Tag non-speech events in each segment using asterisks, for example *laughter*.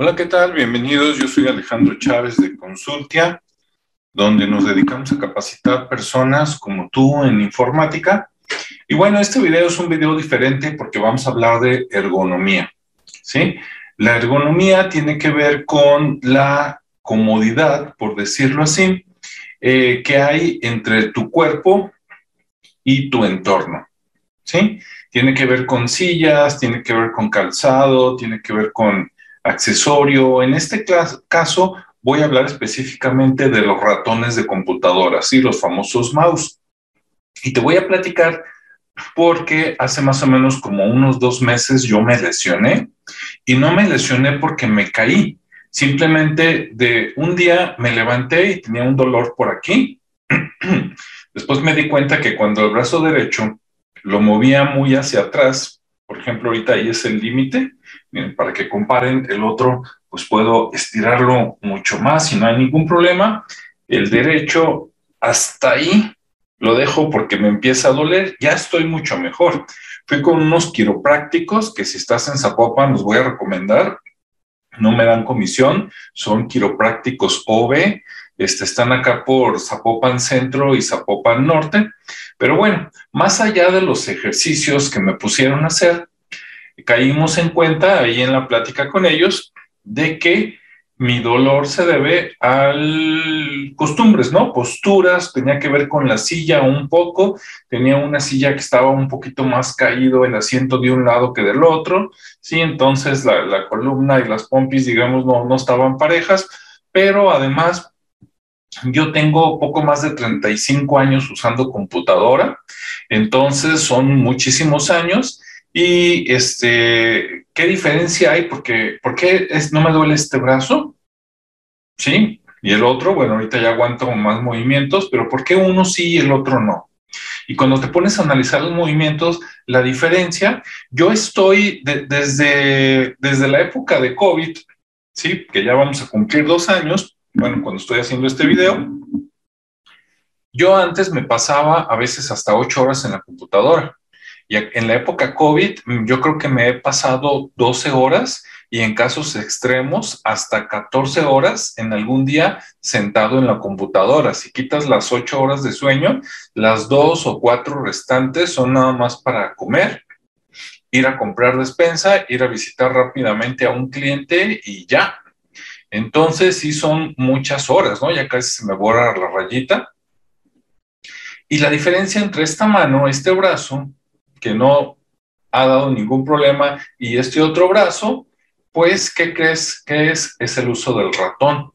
Hola, ¿qué tal? Bienvenidos. Yo soy Alejandro Chávez de Consultia, donde nos dedicamos a capacitar personas como tú en informática. Y bueno, este video es un video diferente porque vamos a hablar de ergonomía. ¿sí? La ergonomía tiene que ver con la comodidad, por decirlo así, eh, que hay entre tu cuerpo y tu entorno. ¿sí? Tiene que ver con sillas, tiene que ver con calzado, tiene que ver con accesorio. En este caso voy a hablar específicamente de los ratones de computadoras, y los famosos mouse. Y te voy a platicar porque hace más o menos como unos dos meses yo me lesioné y no me lesioné porque me caí. Simplemente de un día me levanté y tenía un dolor por aquí. *clears throat* Después me di cuenta que cuando el brazo derecho lo movía muy hacia atrás, por ejemplo, ahorita ahí es el límite, para que comparen el otro, pues puedo estirarlo mucho más y no hay ningún problema. El derecho hasta ahí lo dejo porque me empieza a doler, ya estoy mucho mejor. Fui con unos quiroprácticos que si estás en Zapopan los voy a recomendar. No me dan comisión, son quiroprácticos OB, este, están acá por Zapopan Centro y Zapopan Norte. Pero bueno, más allá de los ejercicios que me pusieron a hacer, caímos en cuenta ahí en la plática con ellos de que mi dolor se debe a costumbres, ¿no? Posturas, tenía que ver con la silla un poco, tenía una silla que estaba un poquito más caído el asiento de un lado que del otro, sí, entonces la, columna y las pompis, digamos, no, no estaban parejas, pero además yo tengo poco más de 35 años usando computadora, entonces son muchísimos años. Y este, ¿qué diferencia hay? Porque, ¿Por qué no me duele este brazo? Sí, y el otro, bueno, ahorita ya aguanto más movimientos, pero ¿por qué uno sí y el otro no? Y cuando te pones a analizar los movimientos, la diferencia, yo estoy desde, desde la época de COVID, sí, que ya vamos a cumplir dos años, bueno, cuando estoy haciendo este video, yo antes me pasaba a veces hasta ocho horas en la computadora. Y en la época COVID, mm, yo creo que me he pasado 12 horas y en casos extremos hasta 14 horas en algún día sentado en la computadora. Si quitas las ocho horas de sueño, las dos o cuatro restantes son nada más para comer, ir a comprar despensa, ir a visitar rápidamente a un cliente y ya. Entonces sí son muchas horas, ¿no? Ya casi se me borra la rayita. Y la diferencia entre esta mano, este brazo, que no ha dado ningún problema, y este otro brazo, pues, ¿qué crees que es? Es el uso del ratón.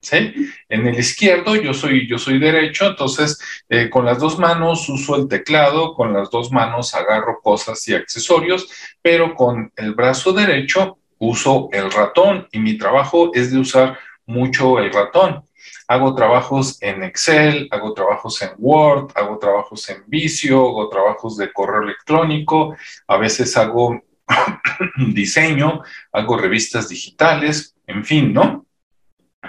¿Sí? En el izquierdo yo soy, yo soy derecho, entonces eh, con las dos manos uso el teclado, con las dos manos agarro cosas y accesorios, pero con el brazo derecho uso el ratón y mi trabajo es de usar mucho el ratón. Hago trabajos en Excel, hago trabajos en Word, hago trabajos en Visio, hago trabajos de correo electrónico, a veces hago *clears throat* diseño, hago revistas digitales, en fin, ¿no?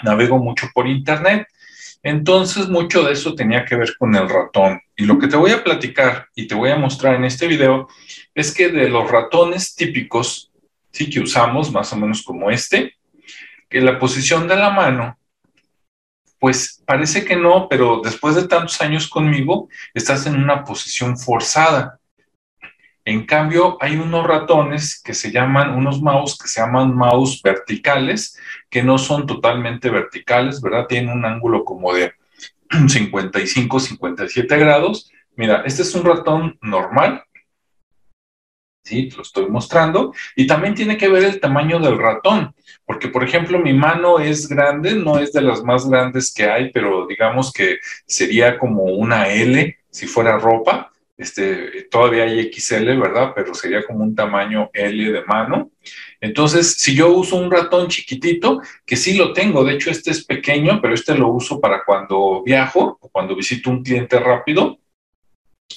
Navego mucho por Internet. Entonces, mucho de eso tenía que ver con el ratón. Y lo que te voy a platicar y te voy a mostrar en este video es que de los ratones típicos sí que usamos, más o menos como este, que la posición de la mano, pues parece que no, pero después de tantos años conmigo, estás en una posición forzada. En cambio, hay unos ratones que se llaman, unos mouse que se llaman mouse verticales, que no son totalmente verticales, ¿verdad? Tienen un ángulo como de *clears throat* 55, 57 grados. Mira, este es un ratón normal, ¿sí? lo estoy mostrando. Y también tiene que ver el tamaño del ratón, porque por ejemplo mi mano es grande, no es de las más grandes que hay, pero digamos que sería como una L si fuera ropa. Este, todavía hay XL, ¿verdad? Pero sería como un tamaño L de mano. Entonces, si yo uso un ratón chiquitito, que sí lo tengo, de hecho este es pequeño, pero este lo uso para cuando viajo o cuando visito un cliente rápido,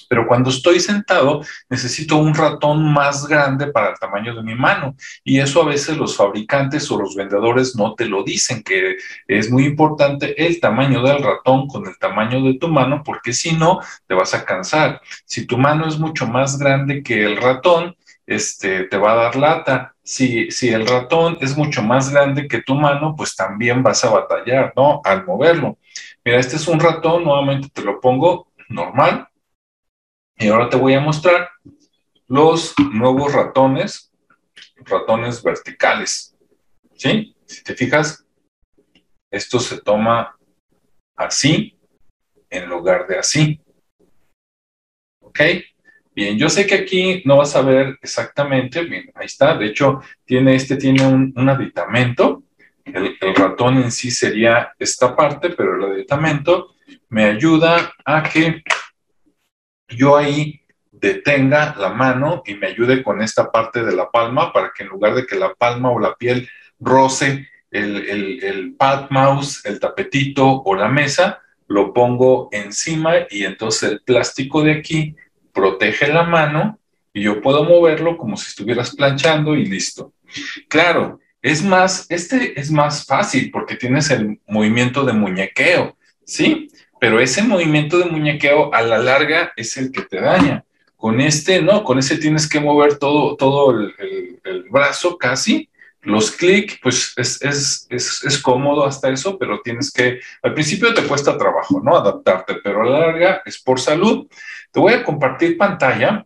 pero cuando estoy sentado necesito un ratón más grande para el tamaño de mi mano y eso a veces los fabricantes o los vendedores no te lo dicen, que es muy importante el tamaño del ratón con el tamaño de tu mano porque si no te vas a cansar. Si tu mano es mucho más grande que el ratón, este, te va a dar lata. Si, si el ratón es mucho más grande que tu mano, pues también vas a batallar, ¿no? Al moverlo. Mira, este es un ratón, nuevamente te lo pongo normal. Y ahora te voy a mostrar los nuevos ratones, ratones verticales. ¿Sí? Si te fijas, esto se toma así en lugar de así. ¿Ok? Bien, yo sé que aquí no vas a ver exactamente, bien, ahí está, de hecho, tiene, este tiene un, aditamento, el, ratón en sí sería esta parte, pero el aditamento me ayuda a que yo ahí detenga la mano y me ayude con esta parte de la palma para que en lugar de que la palma o la piel roce el, el, el pad mouse, el tapetito o la mesa, lo pongo encima y entonces el plástico de aquí protege la mano y yo puedo moverlo como si estuvieras planchando y listo. Claro, es más, este es más fácil porque tienes el movimiento de muñequeo, ¿sí? Pero ese movimiento de muñequeo a la larga es el que te daña. Con este, no, con ese tienes que mover todo, todo el, el brazo casi los clics, pues es, es, es, es, cómodo hasta eso, pero tienes que, al principio te cuesta trabajo, ¿no? Adaptarte, pero a la larga es por salud. Te voy a compartir pantalla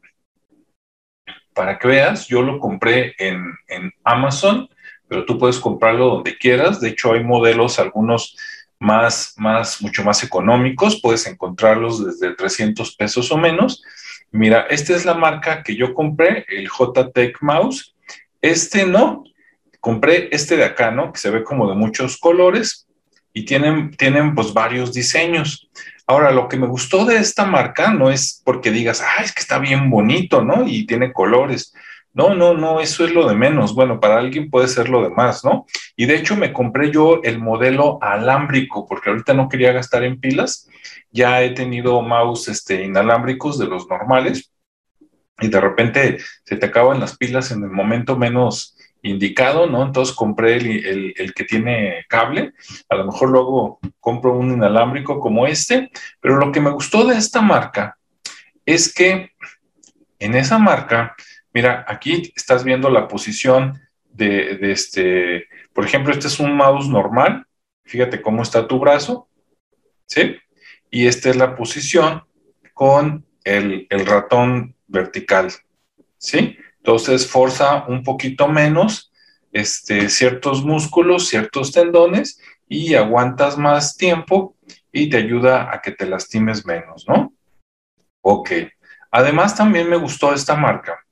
para que veas, yo lo compré en, en Amazon, pero tú puedes comprarlo donde quieras. De hecho, hay modelos, algunos más, más, mucho más económicos, puedes encontrarlos desde 300 pesos o menos. Mira, esta es la marca que yo compré, el JTech Mouse. Este no, compré este de acá, ¿no? Que se ve como de muchos colores y tienen, tienen pues varios diseños. Ahora, lo que me gustó de esta marca no es porque digas, ah, es que está bien bonito, ¿no? Y tiene colores. No, no, no, eso es lo de menos. Bueno, para alguien puede ser lo de más, ¿no? Y de hecho me compré yo el modelo alámbrico porque ahorita no quería gastar en pilas. Ya he tenido mouse este, inalámbricos de los normales y de repente se te acaban las pilas en el momento menos indicado, ¿no? Entonces compré el, que tiene cable, a lo mejor luego compro un inalámbrico como este, pero lo que me gustó de esta marca es que en esa marca, mira, aquí estás viendo la posición de, este, por ejemplo, este es un mouse normal, fíjate cómo está tu brazo, ¿sí? Y esta es la posición con el, el ratón vertical, ¿sí? Entonces forza un poquito menos este, ciertos músculos, ciertos tendones y aguantas más tiempo y te ayuda a que te lastimes menos, ¿no? Ok. Además también me gustó esta marca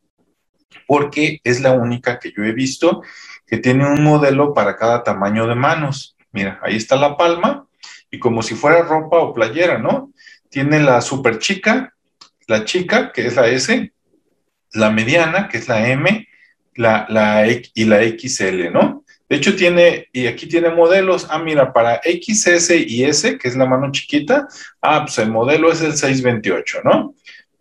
porque es la única que yo he visto que tiene un modelo para cada tamaño de manos. Mira, ahí está la palma y como si fuera ropa o playera, ¿no? Tiene la super chica, la chica, que es la S, la mediana, que es la M, la, la y la XL, ¿no? De hecho, tiene, y aquí tiene modelos. Ah, mira, para XS y S, que es la mano chiquita, ah, pues el modelo es el 628, ¿no?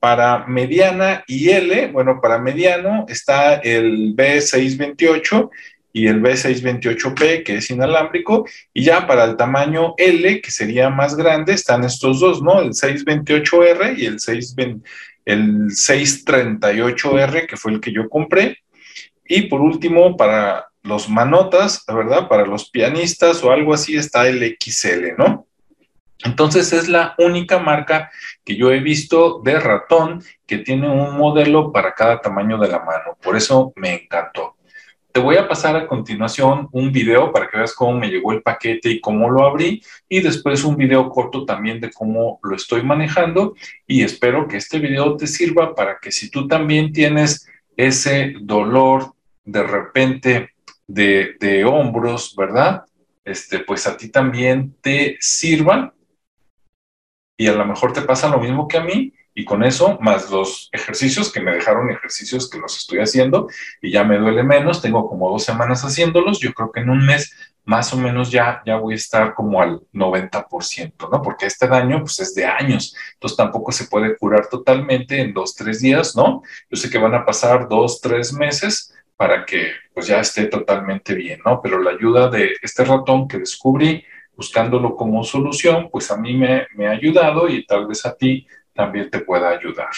Para mediana y L, bueno, para mediano está el B628 y el B628P, que es inalámbrico, y ya para el tamaño L, que sería más grande, están estos dos, ¿no? El 628R y el 620 el 638R, que fue el que yo compré. Y por último, para los manotas, ¿verdad? Para los pianistas o algo así está el XL, ¿no? Entonces es la única marca que yo he visto de ratón que tiene un modelo para cada tamaño de la mano. Por eso me encantó. Te voy a pasar a continuación un video para que veas cómo me llegó el paquete y cómo lo abrí y después un video corto también de cómo lo estoy manejando y espero que este video te sirva para que si tú también tienes ese dolor de repente de, hombros, ¿verdad? Este, pues a ti también te sirva y a lo mejor te pasa lo mismo que a mí y con eso, más los ejercicios que me dejaron ejercicios que los estoy haciendo y ya me duele menos, tengo como dos semanas haciéndolos, yo creo que en un mes más o menos ya, ya voy a estar como al 90%, ¿no? Porque este daño pues es de años, entonces tampoco se puede curar totalmente en dos, tres días, ¿no? Yo sé que van a pasar dos, tres meses para que pues ya esté totalmente bien, ¿no? Pero la ayuda de este ratón que descubrí buscándolo como solución, pues a mí me, me ha ayudado y tal vez a ti también te pueda ayudar.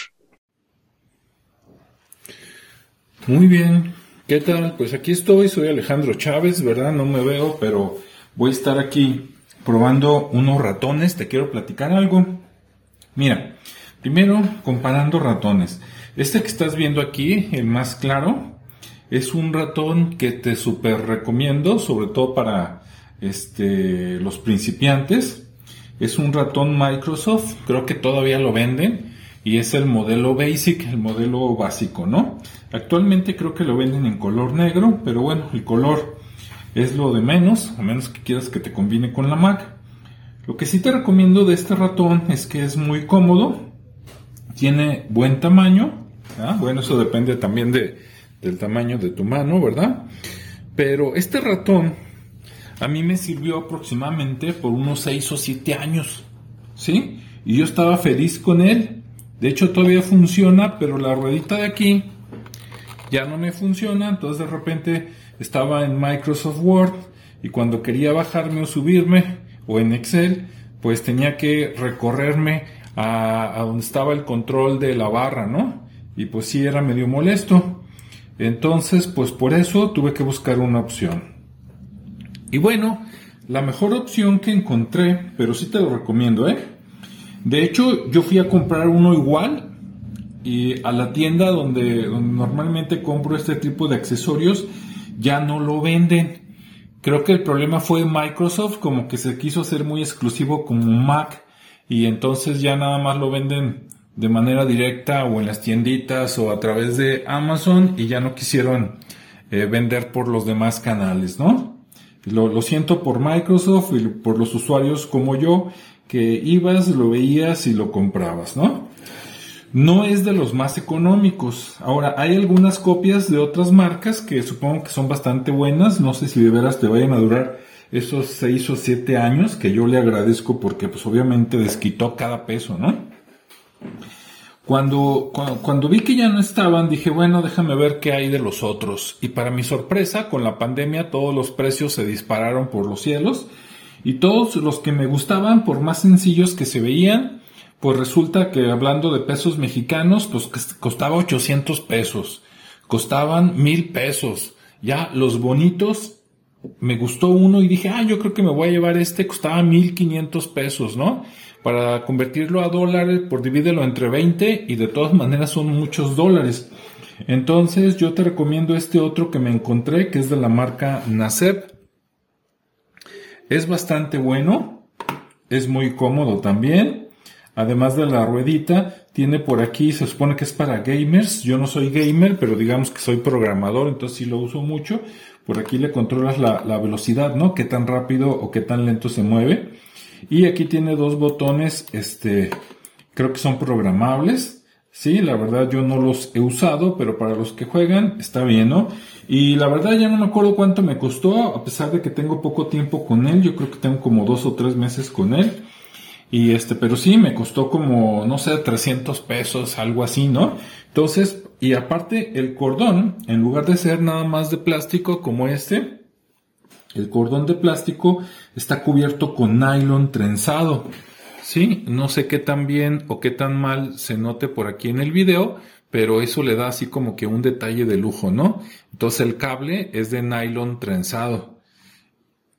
Muy bien, ¿qué tal? Pues aquí estoy, soy Alejandro Chávez, ¿verdad? No me veo, pero voy a estar aquí probando unos ratones. Te quiero platicar algo. Mira, primero comparando ratones. Este que estás viendo aquí, el más claro, es un ratón que te super recomiendo, sobre todo para este, los principiantes. Es un ratón Microsoft, creo que todavía lo venden y es el modelo basic, el modelo básico, ¿no? Actualmente creo que lo venden en color negro, pero bueno, el color es lo de menos, a menos que quieras que te combine con la Mac. Lo que sí te recomiendo de este ratón es que es muy cómodo, tiene buen tamaño, bueno, eso depende también de, del tamaño de tu mano, ¿verdad? Pero este ratón a mí me sirvió aproximadamente por unos 6 o 7 años, ¿sí? Y yo estaba feliz con él. De hecho, todavía funciona, pero la ruedita de aquí ya no me funciona. Entonces, de repente estaba en Microsoft Word y cuando quería bajarme o subirme o en Excel, pues tenía que recorrerme a, a donde estaba el control de la barra, ¿no? Y pues sí era medio molesto. Entonces, pues por eso tuve que buscar una opción. Y bueno, la mejor opción que encontré, pero sí te lo recomiendo, ¿eh? De hecho, yo fui a comprar uno igual y a la tienda donde, normalmente compro este tipo de accesorios ya no lo venden. Creo que el problema fue Microsoft, como que se quiso hacer muy exclusivo como Mac y entonces ya nada más lo venden de manera directa o en las tienditas o a través de Amazon y ya no quisieron eh, vender por los demás canales, ¿no? Lo, lo, siento por Microsoft y por los usuarios como yo que ibas, lo veías y lo comprabas, ¿no? No es de los más económicos. Ahora, hay algunas copias de otras marcas que supongo que son bastante buenas. No sé si de veras te vayan a durar esos seis o siete años que yo le agradezco porque pues obviamente desquitó cada peso, ¿no? Cuando, cuando, vi que ya no estaban, dije, bueno, déjame ver qué hay de los otros. Y para mi sorpresa, con la pandemia todos los precios se dispararon por los cielos. Y todos los que me gustaban, por más sencillos que se veían, pues resulta que hablando de pesos mexicanos, pues costaba 800 pesos. Costaban mil pesos. Ya los bonitos, me gustó uno y dije, ah, yo creo que me voy a llevar este, costaba 1500 pesos, ¿no? Para convertirlo a dólares, por divídelo entre 20 y de todas maneras son muchos dólares. Entonces yo te recomiendo este otro que me encontré, que es de la marca Nasep. Es bastante bueno, es muy cómodo también. Además de la ruedita, tiene por aquí, se supone que es para gamers. Yo no soy gamer, pero digamos que soy programador, entonces sí lo uso mucho. Por aquí le controlas la, la velocidad, ¿no? Qué tan rápido o qué tan lento se mueve. Y aquí tiene dos botones, este, creo que son programables. Sí, la verdad yo no los he usado, pero para los que juegan está bien, ¿no? Y la verdad ya no me acuerdo cuánto me costó, a pesar de que tengo poco tiempo con él, yo creo que tengo como dos o tres meses con él. Y este, pero sí, me costó como, no sé, 300 pesos, algo así, ¿no? Entonces, y aparte el cordón, en lugar de ser nada más de plástico como este, el cordón de plástico está cubierto con nylon trenzado. Sí, no sé qué tan bien o qué tan mal se note por aquí en el video, pero eso le da así como que un detalle de lujo, ¿no? Entonces el cable es de nylon trenzado.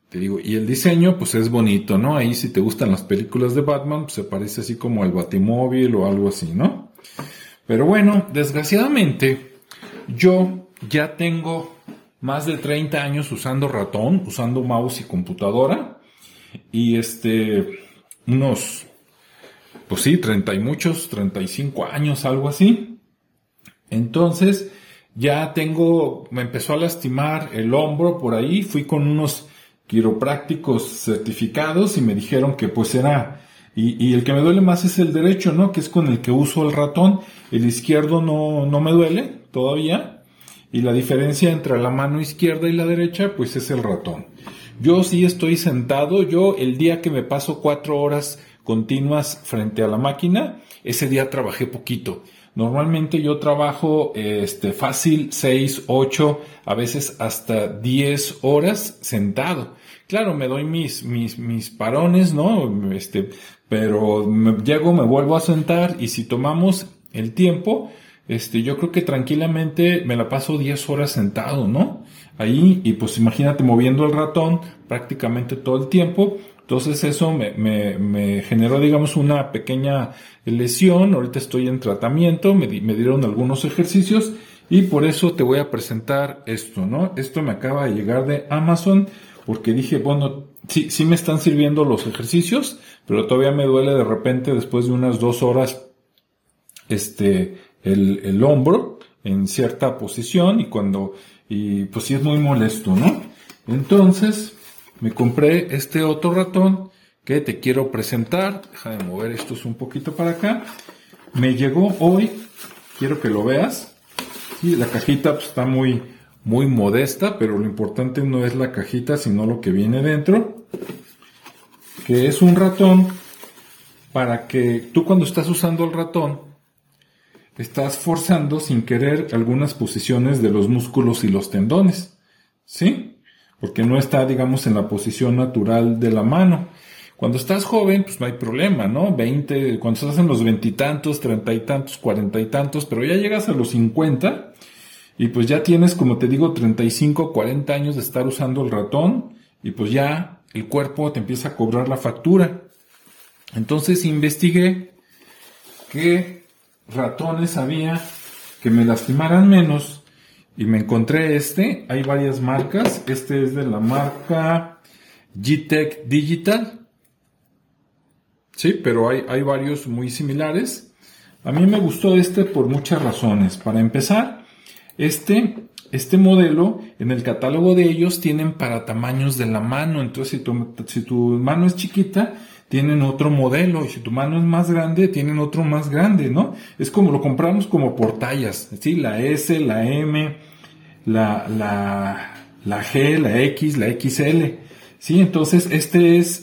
Te digo, y el diseño pues es bonito, ¿no? Ahí si te gustan las películas de Batman, pues se parece así como al Batimóvil o algo así, ¿no? Pero bueno, desgraciadamente yo ya tengo más de 30 años usando ratón, usando mouse y computadora. Y este, unos, pues sí, 30 y muchos, 35 años, algo así. Entonces, ya tengo, me empezó a lastimar el hombro por ahí, fui con unos quiroprácticos certificados y me dijeron que pues era, y, el que me duele más es el derecho, ¿no? Que es con el que uso el ratón. El izquierdo no, no me duele todavía, y la diferencia entre la mano izquierda y la derecha, pues es el ratón. Yo sí estoy sentado, yo el día que me paso cuatro horas continuas frente a la máquina, ese día trabajé poquito. Normalmente yo trabajo este, fácil seis, ocho, a veces hasta diez horas sentado. Claro, me doy mis, mis, mis parones, ¿no? Este, pero me, llego, me vuelvo a sentar y si tomamos el tiempo, este, yo creo que tranquilamente me la paso 10 horas sentado, ¿no? Ahí, y pues imagínate moviendo el ratón prácticamente todo el tiempo. Entonces eso me, me, me generó, digamos, una pequeña lesión. Ahorita estoy en tratamiento, me, me dieron algunos ejercicios y por eso te voy a presentar esto, ¿no? Esto me acaba de llegar de Amazon porque dije, bueno, sí, sí me están sirviendo los ejercicios, pero todavía me duele de repente después de unas dos horas, este, el, el hombro en cierta posición y cuando, y pues sí es muy molesto, ¿no? Entonces, me compré este otro ratón que te quiero presentar. Déjame mover esto un poquito para acá. Me llegó hoy, quiero que lo veas. La cajita pues, está muy, muy modesta, pero lo importante no es la cajita, sino lo que viene dentro. Que es un ratón para que tú cuando estás usando el ratón, estás forzando sin querer algunas posiciones de los músculos y los tendones. ¿Sí? Porque no está, digamos, en la posición natural de la mano. Cuando estás joven, pues no hay problema, ¿no? 20, cuando estás en los veintitantos, treinta y tantos, cuarenta y tantos, pero ya llegas a los cincuenta y pues ya tienes, como te digo, 35, 40 años de estar usando el ratón y pues ya el cuerpo te empieza a cobrar la factura. Entonces investigué qué ratones había que me lastimaran menos y me encontré este. Hay varias marcas. Este es de la marca G-Tech Digital. Sí, pero hay, hay varios muy similares. A mí me gustó este por muchas razones. Para empezar, este, este modelo en el catálogo de ellos tienen para tamaños de la mano. Entonces, si tu, si tu mano es chiquita, tienen otro modelo. Y si tu mano es más grande, tienen otro más grande, ¿no? Es como lo compramos como por tallas. ¿sí? La S, la M, la, la, la G, la X, la XL. Sí, entonces este es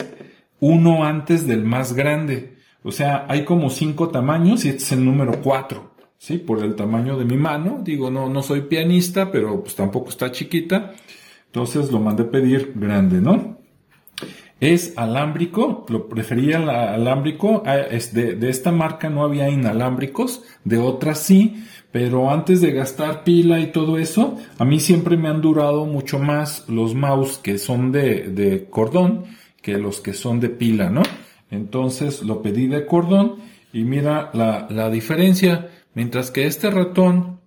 uno antes del más grande. O sea, hay como cinco tamaños y este es el número cuatro. ¿sí? Por el tamaño de mi mano. Digo, no, no soy pianista, pero pues tampoco está chiquita. Entonces lo mandé pedir grande, ¿no? Es alámbrico, lo prefería alámbrico. Ah, de, de esta marca no había inalámbricos, de otras sí, pero antes de gastar pila y todo eso, a mí siempre me han durado mucho más los mouse que son de, de cordón que los que son de pila, ¿no? Entonces lo pedí de cordón y mira la, la diferencia. Mientras que este ratón,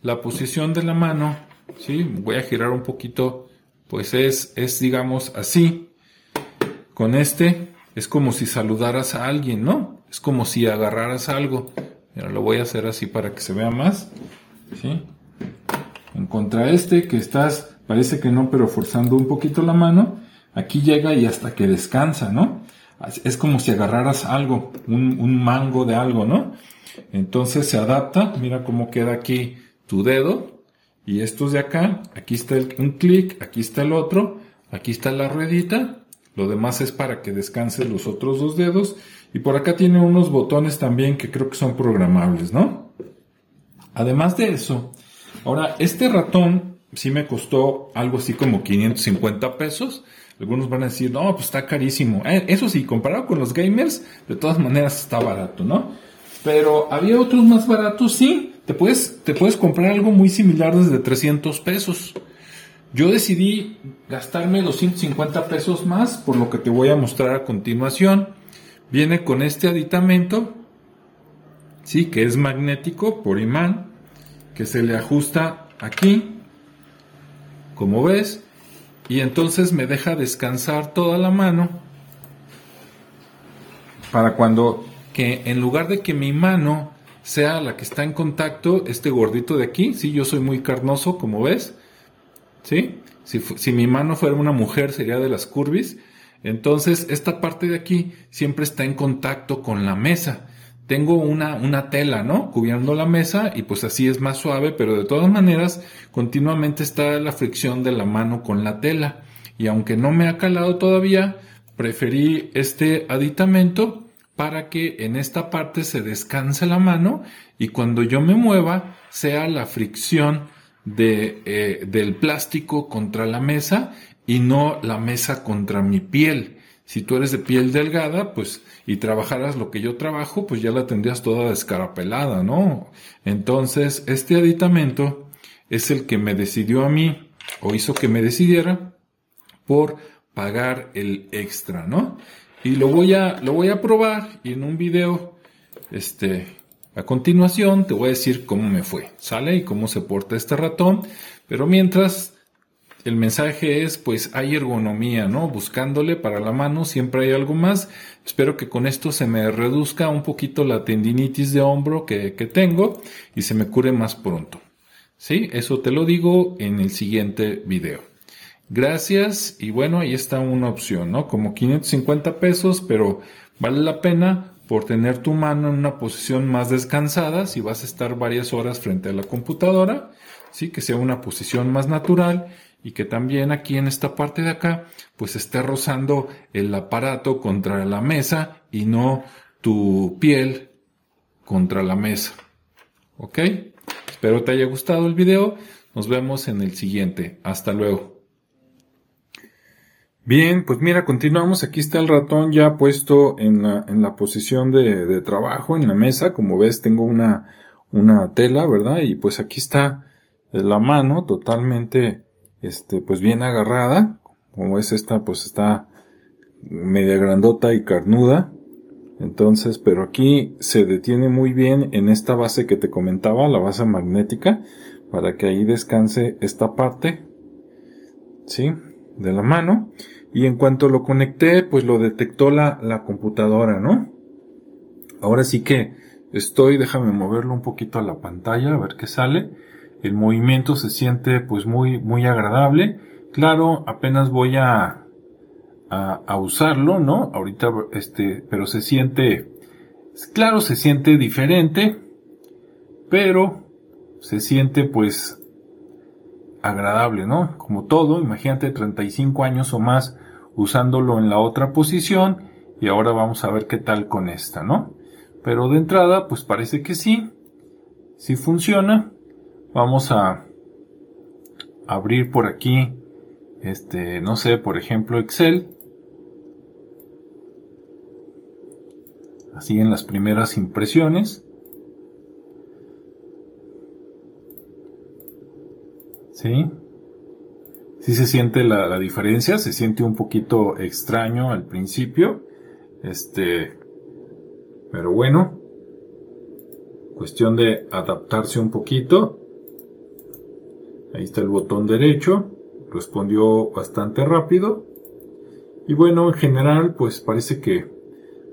la posición de la mano, ¿sí? Voy a girar un poquito, pues es, es digamos así. Con este es como si saludaras a alguien, ¿no? Es como si agarraras algo. Mira, lo voy a hacer así para que se vea más, ¿sí? En contra este que estás, parece que no, pero forzando un poquito la mano, aquí llega y hasta que descansa, ¿no? Es como si agarraras algo, un, un mango de algo, ¿no? Entonces se adapta, mira cómo queda aquí tu dedo y estos de acá, aquí está un clic, aquí está el otro, aquí está la ruedita, lo demás es para que descanses los otros dos dedos y por acá tiene unos botones también que creo que son programables, ¿no? Además de eso, ahora este ratón sí me costó algo así como 550 pesos. Algunos van a decir, no, pues está carísimo. Eh, eso sí, comparado con los gamers, de todas maneras está barato, ¿no? Pero había otros más baratos, sí. Te puedes, te puedes comprar algo muy similar desde 300 pesos. Yo decidí gastarme 250 pesos más por lo que te voy a mostrar a continuación. Viene con este aditamento, sí, que es magnético por imán, que se le ajusta aquí, como ves, y entonces me deja descansar toda la mano para cuando que en lugar de que mi mano sea la que está en contacto, este gordito de aquí, sí, yo soy muy carnoso, como ves, ¿sí? Si, mi mano fuera una mujer sería de las curvis, entonces esta parte de aquí siempre está en contacto con la mesa. Tengo una, una tela, ¿no? Cubriendo la mesa y pues así es más suave, pero de todas maneras continuamente está la fricción de la mano con la tela. Y aunque no me ha calado todavía, preferí este aditamento para que en esta parte se descanse la mano y cuando yo me mueva sea la fricción de, eh, del plástico contra la mesa y no la mesa contra mi piel. Si tú eres de piel delgada, pues, y trabajaras lo que yo trabajo, pues ya la tendrías toda descarapelada, ¿no? Entonces, este aditamento es el que me decidió a mí, o hizo que me decidiera, por pagar el extra, ¿no? Y lo voy a, lo voy a probar y en un video, este, a continuación te voy a decir cómo me fue, ¿sale? Y cómo se porta este ratón. Pero mientras, el mensaje es, pues hay ergonomía, ¿no? Buscándole para la mano, siempre hay algo más. Espero que con esto se me reduzca un poquito la tendinitis de hombro que, que tengo y se me cure más pronto. ¿Sí? Eso te lo digo en el siguiente video. Gracias y bueno, ahí está una opción, ¿no? Como 550 pesos, pero vale la pena por tener tu mano en una posición más descansada si vas a estar varias horas frente a la computadora, sí, que sea una posición más natural y que también aquí en esta parte de acá pues esté rozando el aparato contra la mesa y no tu piel contra la mesa. ¿Ok? Espero te haya gustado el video. Nos vemos en el siguiente. Hasta luego. Bien, pues mira, continuamos. Aquí está el ratón ya puesto en la, en la posición de, de, trabajo, en la mesa. Como ves, tengo una, una tela, ¿verdad? Y pues aquí está la mano totalmente, este, pues bien agarrada. Como es esta, pues está media grandota y carnuda. Entonces, pero aquí se detiene muy bien en esta base que te comentaba, la base magnética, para que ahí descanse esta parte, ¿sí? De la mano. Y en cuanto lo conecté, pues lo detectó la, la computadora, ¿no? Ahora sí que estoy, déjame moverlo un poquito a la pantalla, a ver qué sale. El movimiento se siente pues muy, muy agradable. Claro, apenas voy a, a, a usarlo, ¿no? Ahorita, este, pero se siente, claro, se siente diferente, pero se siente pues agradable, ¿no? Como todo, imagínate 35 años o más usándolo en la otra posición y ahora vamos a ver qué tal con esta, ¿no? Pero de entrada, pues parece que sí, sí funciona. Vamos a abrir por aquí, este, no sé, por ejemplo, Excel. Así en las primeras impresiones. ¿Sí? Sí se siente la, diferencia, se siente un poquito extraño al principio, este, pero bueno, cuestión de adaptarse un poquito. Ahí está el botón derecho, respondió bastante rápido. Y bueno, en general, pues parece que,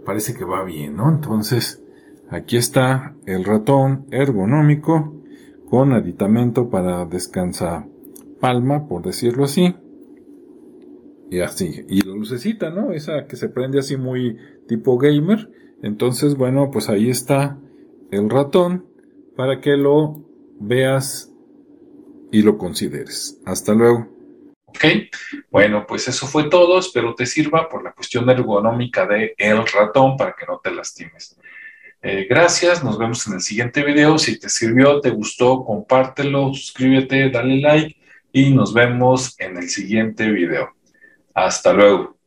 parece que va bien, ¿no? Entonces, aquí está el ratón ergonómico con aditamento para descansar palma, por decirlo así. Y así, y la lucecita, ¿no? Esa que se prende así muy tipo gamer. Entonces, bueno, pues ahí está el ratón para que lo veas y lo consideres. Hasta luego. Ok, bueno, pues eso fue todo. Espero te sirva por la cuestión ergonómica de el ratón para que no te lastimes. Eh, gracias, nos vemos en el siguiente video. Si te sirvió, te gustó, compártelo, suscríbete, dale like y nos vemos en el siguiente video. Hasta luego.